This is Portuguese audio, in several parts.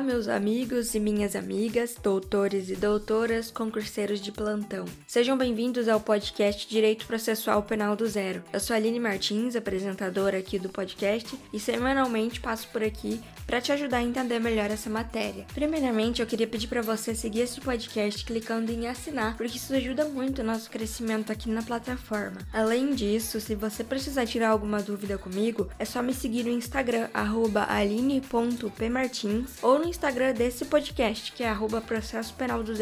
Olá, meus amigos e minhas amigas, doutores e doutoras, concurseiros de plantão. Sejam bem-vindos ao podcast Direito Processual Penal do Zero. Eu sou Aline Martins, apresentadora aqui do podcast, e semanalmente passo por aqui para te ajudar a entender melhor essa matéria. Primeiramente, eu queria pedir para você seguir esse podcast clicando em assinar, porque isso ajuda muito o nosso crescimento aqui na plataforma. Além disso, se você precisar tirar alguma dúvida comigo, é só me seguir no Instagram, aline.pmartins ou no Instagram desse podcast, que é arroba processo penal do.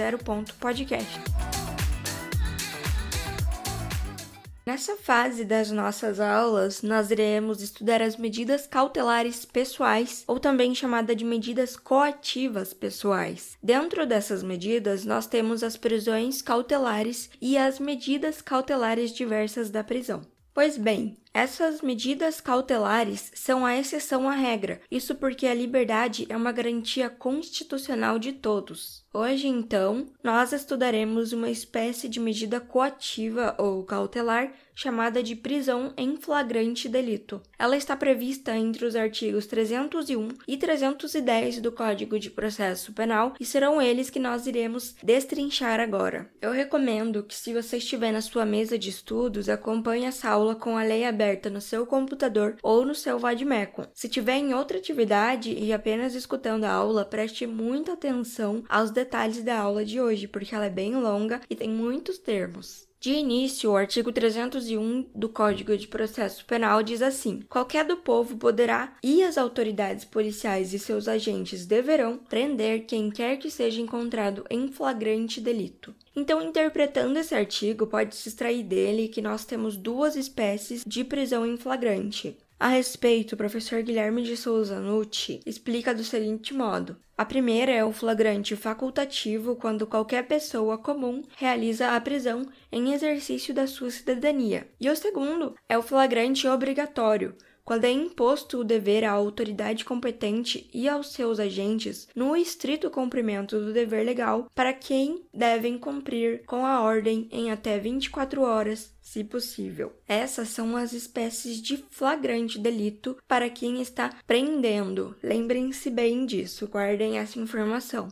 Nessa fase das nossas aulas, nós iremos estudar as medidas cautelares pessoais, ou também chamada de medidas coativas pessoais. Dentro dessas medidas, nós temos as prisões cautelares e as medidas cautelares diversas da prisão. Pois bem, essas medidas cautelares são a exceção à regra, isso porque a liberdade é uma garantia constitucional de todos. Hoje, então, nós estudaremos uma espécie de medida coativa ou cautelar chamada de prisão em flagrante delito. Ela está prevista entre os artigos 301 e 310 do Código de Processo Penal e serão eles que nós iremos destrinchar agora. Eu recomendo que, se você estiver na sua mesa de estudos, acompanhe essa aula com a lei aberta no seu computador ou no seu vademecum. Se tiver em outra atividade e apenas escutando a aula, preste muita atenção aos detalhes da aula de hoje, porque ela é bem longa e tem muitos termos. De início, o artigo 301 do Código de Processo Penal diz assim: qualquer do povo poderá e as autoridades policiais e seus agentes deverão prender quem quer que seja encontrado em flagrante delito. Então, interpretando esse artigo, pode-se extrair dele que nós temos duas espécies de prisão em flagrante. A respeito, o professor Guilherme de Souza Nucci explica do seguinte modo: a primeira é o flagrante facultativo, quando qualquer pessoa comum realiza a prisão em exercício da sua cidadania. E o segundo é o flagrante obrigatório, quando é imposto o dever à autoridade competente e aos seus agentes no estrito cumprimento do dever legal para quem devem cumprir com a ordem em até 24 horas, se possível. Essas são as espécies de flagrante delito para quem está prendendo. Lembrem-se bem disso, guardem essa informação.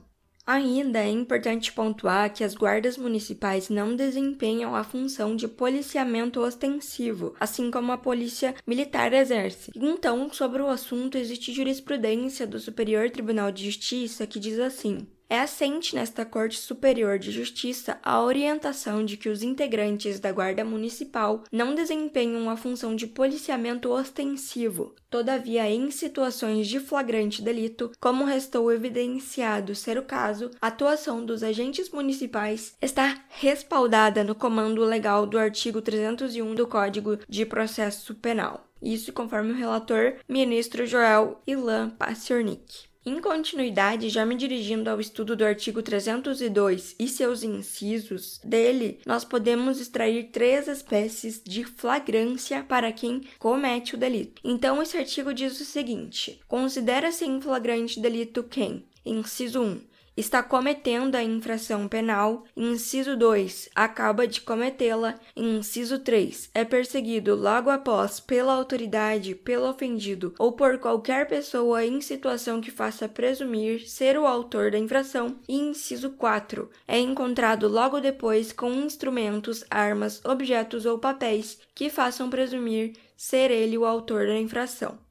Ainda é importante pontuar que as guardas municipais não desempenham a função de policiamento ostensivo, assim como a polícia militar exerce. Então, sobre o assunto, existe jurisprudência do Superior Tribunal de Justiça que diz assim: é assente nesta Corte Superior de Justiça a orientação de que os integrantes da Guarda Municipal não desempenham a função de policiamento ostensivo. Todavia, em situações de flagrante delito, como restou evidenciado ser o caso, a atuação dos agentes municipais está respaldada no comando legal do artigo 301 do Código de Processo Penal. Isso conforme o relator, ministro Joel Ilan Paciornik. Em continuidade, já me dirigindo ao estudo do artigo 302 e seus incisos, dele nós podemos extrair três espécies de flagrância para quem comete o delito. Então, esse artigo diz o seguinte: considera-se em flagrante delito quem, inciso 1, está cometendo a infração penal, inciso 2, acaba de cometê-la, inciso 3, é perseguido logo após pela autoridade, pelo ofendido ou por qualquer pessoa em situação que faça presumir ser o autor da infração, e inciso 4, é encontrado logo depois com instrumentos, armas, objetos ou papéis que façam presumir ser ele o autor da infração.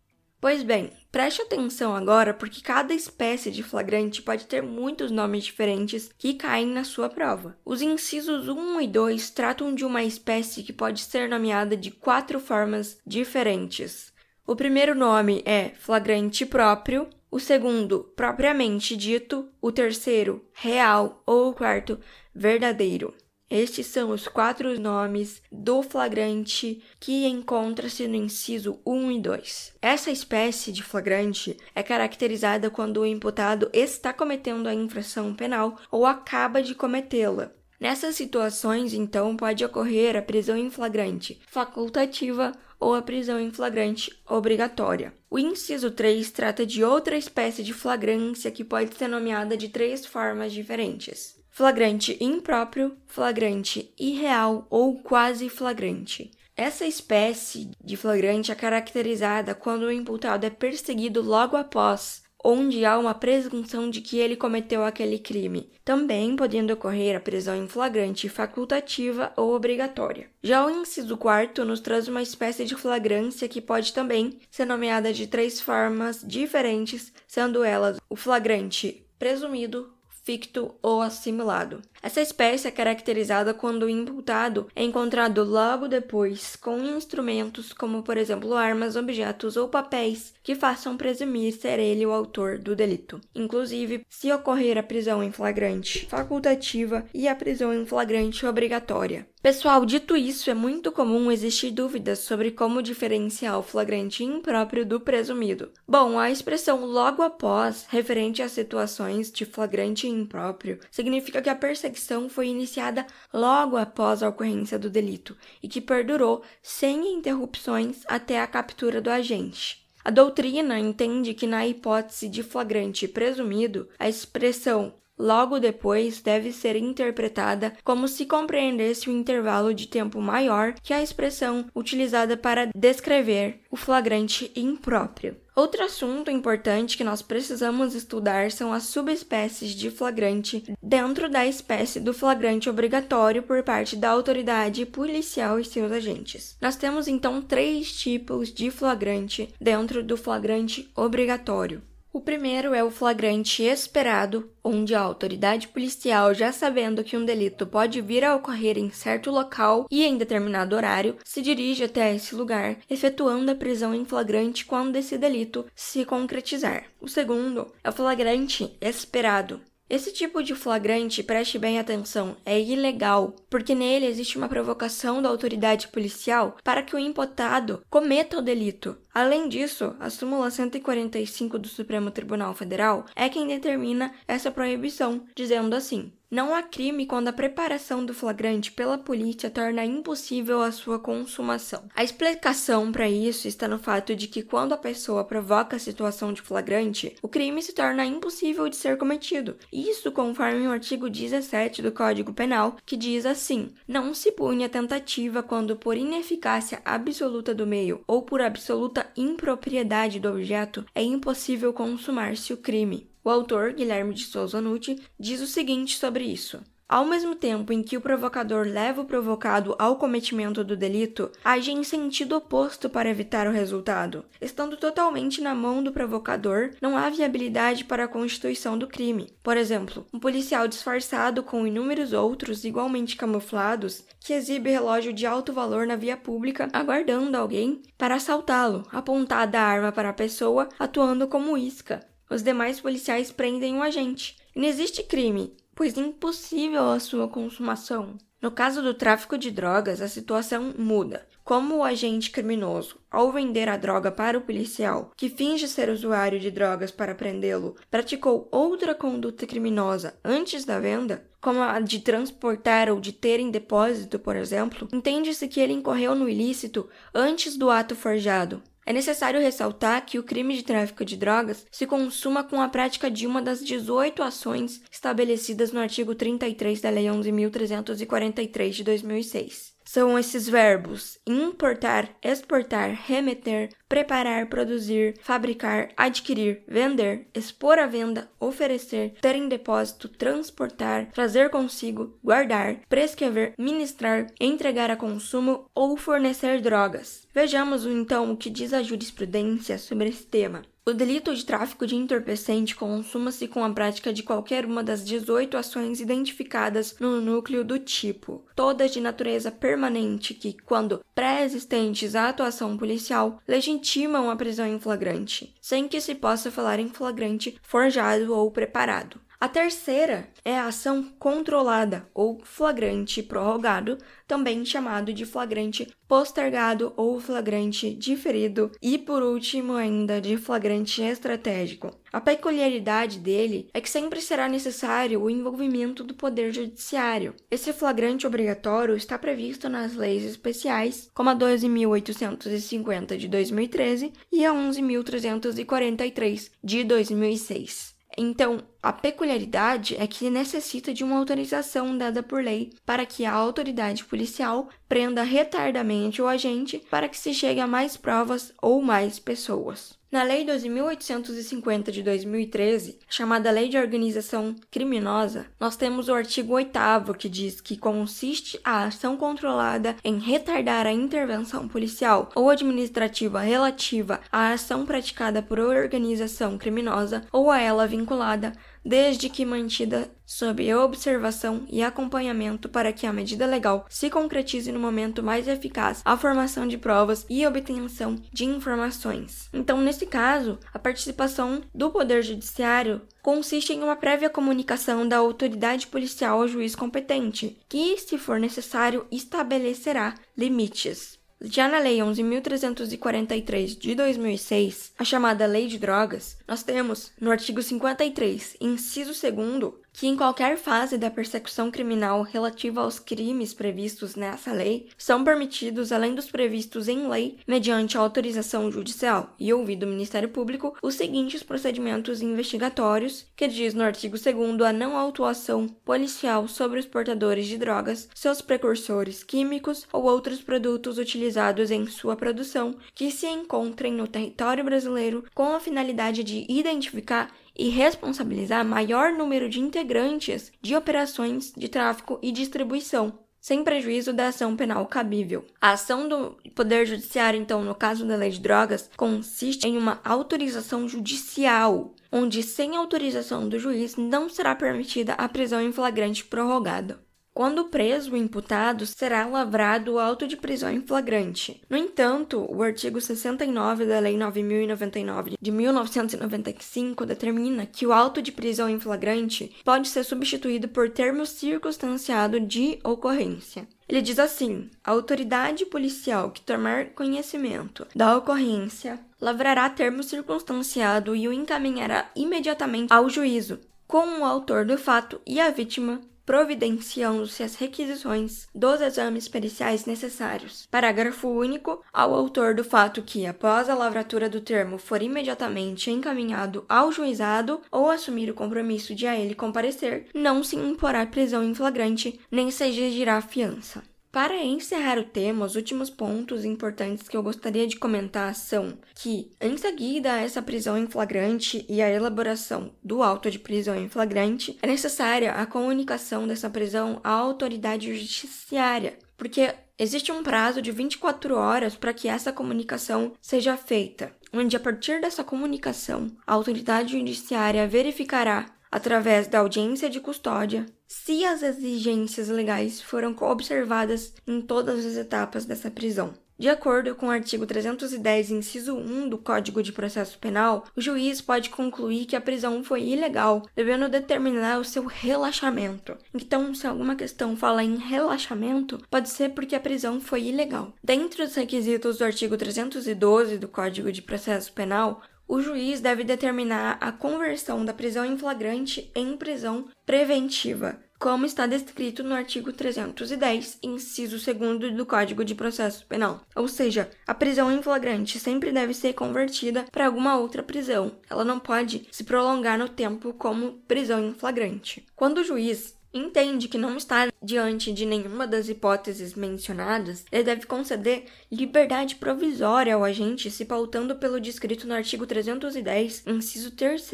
Pois bem, preste atenção agora porque cada espécie de flagrante pode ter muitos nomes diferentes que caem na sua prova. Os incisos 1 e 2 tratam de uma espécie que pode ser nomeada de quatro formas diferentes. O primeiro nome é flagrante próprio, o segundo, propriamente dito, o terceiro, real ou o quarto, verdadeiro. Estes são os quatro nomes do flagrante que encontra-se no inciso 1 e 2. Essa espécie de flagrante é caracterizada quando o imputado está cometendo a infração penal ou acaba de cometê-la. Nessas situações, então, pode ocorrer a prisão em flagrante facultativa ou a prisão em flagrante obrigatória. O inciso 3 trata de outra espécie de flagrância que pode ser nomeada de três formas diferentes flagrante impróprio, flagrante irreal ou quase flagrante. Essa espécie de flagrante é caracterizada quando o imputado é perseguido logo após onde há uma presunção de que ele cometeu aquele crime, também podendo ocorrer a prisão em flagrante facultativa ou obrigatória. Já o inciso quarto nos traz uma espécie de flagrância que pode também ser nomeada de três formas diferentes, sendo elas o flagrante presumido, ficto ou assimilado. Essa espécie é caracterizada quando o imputado é encontrado logo depois com instrumentos como, por exemplo, armas, objetos ou papéis que façam presumir ser ele o autor do delito. Inclusive, se ocorrer a prisão em flagrante facultativa e a prisão em flagrante obrigatória. Pessoal, dito isso, é muito comum existir dúvidas sobre como diferenciar o flagrante impróprio do presumido. Bom, a expressão logo após, referente às situações de flagrante impróprio, significa que a perseguição foi iniciada logo após a ocorrência do delito e que perdurou sem interrupções até a captura do agente. A doutrina entende que, na hipótese de flagrante presumido, a expressão Logo depois, deve ser interpretada como se compreendesse um intervalo de tempo maior que a expressão utilizada para descrever o flagrante impróprio. Outro assunto importante que nós precisamos estudar são as subespécies de flagrante dentro da espécie do flagrante obrigatório por parte da autoridade policial e seus agentes. Nós temos então três tipos de flagrante dentro do flagrante obrigatório. O primeiro é o flagrante esperado, onde a autoridade policial, já sabendo que um delito pode vir a ocorrer em certo local e em determinado horário, se dirige até esse lugar, efetuando a prisão em flagrante quando esse delito se concretizar. O segundo é o flagrante esperado, esse tipo de flagrante, preste bem atenção, é ilegal, porque nele existe uma provocação da autoridade policial para que o imputado cometa o delito. Além disso, a súmula 145 do Supremo Tribunal Federal é quem determina essa proibição, dizendo assim: não há crime quando a preparação do flagrante pela polícia torna impossível a sua consumação. A explicação para isso está no fato de que quando a pessoa provoca a situação de flagrante, o crime se torna impossível de ser cometido. Isso conforme o artigo 17 do Código Penal, que diz assim: não se pune a tentativa quando por ineficácia absoluta do meio ou por absoluta impropriedade do objeto é impossível consumar-se o crime. O autor, Guilherme de Souza Nucci, diz o seguinte sobre isso. Ao mesmo tempo em que o provocador leva o provocado ao cometimento do delito, age em sentido oposto para evitar o resultado. Estando totalmente na mão do provocador, não há viabilidade para a constituição do crime. Por exemplo, um policial disfarçado com inúmeros outros igualmente camuflados que exibe relógio de alto valor na via pública, aguardando alguém para assaltá-lo, apontada a arma para a pessoa, atuando como isca. Os demais policiais prendem o agente. Não existe crime, pois impossível a sua consumação. No caso do tráfico de drogas, a situação muda. Como o agente criminoso, ao vender a droga para o policial, que finge ser usuário de drogas para prendê-lo, praticou outra conduta criminosa antes da venda, como a de transportar ou de ter em depósito, por exemplo, entende-se que ele incorreu no ilícito antes do ato forjado. É necessário ressaltar que o crime de tráfico de drogas se consuma com a prática de uma das 18 ações estabelecidas no artigo 33 da Lei 11.343 de 2006 são esses verbos importar, exportar, remeter, preparar, produzir, fabricar, adquirir, vender, expor à venda, oferecer, ter em depósito, transportar, trazer consigo, guardar, prescrever, ministrar, entregar a consumo ou fornecer drogas. Vejamos então o que diz a jurisprudência sobre esse tema. O delito de tráfico de entorpecente consuma-se com a prática de qualquer uma das 18 ações identificadas no núcleo do tipo, todas de natureza permanente que, quando pré-existentes à atuação policial, legitimam a prisão em flagrante, sem que se possa falar em flagrante forjado ou preparado. A terceira é a ação controlada ou flagrante prorrogado, também chamado de flagrante postergado ou flagrante diferido, e por último ainda de flagrante estratégico. A peculiaridade dele é que sempre será necessário o envolvimento do Poder Judiciário. Esse flagrante obrigatório está previsto nas leis especiais, como a 12.850 de 2013 e a 11.343 de 2006. Então, A peculiaridade é que necessita de uma autorização dada por lei para que a autoridade policial prenda retardamente o agente para que se chegue a mais provas ou mais pessoas. Na Lei 12.850 de 2013, chamada Lei de Organização Criminosa, nós temos o artigo 8 que diz que consiste a ação controlada em retardar a intervenção policial ou administrativa relativa à ação praticada por organização criminosa ou a ela vinculada desde que mantida sob observação e acompanhamento para que a medida legal se concretize no momento mais eficaz a formação de provas e obtenção de informações. Então, nesse caso, a participação do Poder Judiciário consiste em uma prévia comunicação da autoridade policial ao juiz competente, que, se for necessário, estabelecerá limites. Já na Lei 11.343 de 2006, a chamada Lei de Drogas, nós temos, no artigo 53, inciso 2, que em qualquer fase da persecução criminal relativa aos crimes previstos nessa lei são permitidos, além dos previstos em lei, mediante autorização judicial e ouvido o Ministério Público, os seguintes procedimentos investigatórios, que diz no artigo 2 a não autuação policial sobre os portadores de drogas, seus precursores químicos ou outros produtos utilizados em sua produção que se encontrem no território brasileiro com a finalidade de identificar e responsabilizar maior número de integrantes de operações de tráfico e distribuição, sem prejuízo da ação penal cabível. A ação do Poder Judiciário, então, no caso da lei de drogas, consiste em uma autorização judicial, onde, sem autorização do juiz, não será permitida a prisão em flagrante prorrogada. Quando preso o imputado, será lavrado o auto de prisão em flagrante. No entanto, o artigo 69 da Lei 9099 de 1995 determina que o auto de prisão em flagrante pode ser substituído por termo circunstanciado de ocorrência. Ele diz assim: a autoridade policial que tomar conhecimento da ocorrência lavrará termo circunstanciado e o encaminhará imediatamente ao juízo, com o autor do fato e a vítima providenciando-se as requisições dos exames periciais necessários. Parágrafo único. Ao autor do fato que, após a lavratura do termo, for imediatamente encaminhado ao juizado ou assumir o compromisso de a ele comparecer, não se imporá prisão em flagrante, nem se exigirá fiança. Para encerrar o tema, os últimos pontos importantes que eu gostaria de comentar são que, em seguida a essa prisão em flagrante e a elaboração do auto de prisão em flagrante, é necessária a comunicação dessa prisão à autoridade judiciária, porque existe um prazo de 24 horas para que essa comunicação seja feita, onde a partir dessa comunicação, a autoridade judiciária verificará através da audiência de custódia, se as exigências legais foram observadas em todas as etapas dessa prisão. De acordo com o artigo 310, inciso 1 do Código de Processo Penal, o juiz pode concluir que a prisão foi ilegal, devendo determinar o seu relaxamento. Então, se alguma questão fala em relaxamento, pode ser porque a prisão foi ilegal. Dentre os requisitos do artigo 312 do Código de Processo Penal, o juiz deve determinar a conversão da prisão em flagrante em prisão preventiva, como está descrito no artigo 310, inciso 2 do Código de Processo Penal. Ou seja, a prisão em flagrante sempre deve ser convertida para alguma outra prisão. Ela não pode se prolongar no tempo como prisão em flagrante. Quando o juiz entende que não está diante de nenhuma das hipóteses mencionadas, ele deve conceder liberdade provisória ao agente, se pautando pelo descrito no artigo 310, inciso 3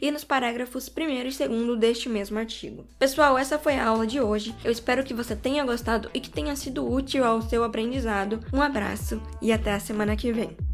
e nos parágrafos 1 e 2 deste mesmo artigo. Pessoal, essa foi a aula de hoje. Eu espero que você tenha gostado e que tenha sido útil ao seu aprendizado. Um abraço e até a semana que vem.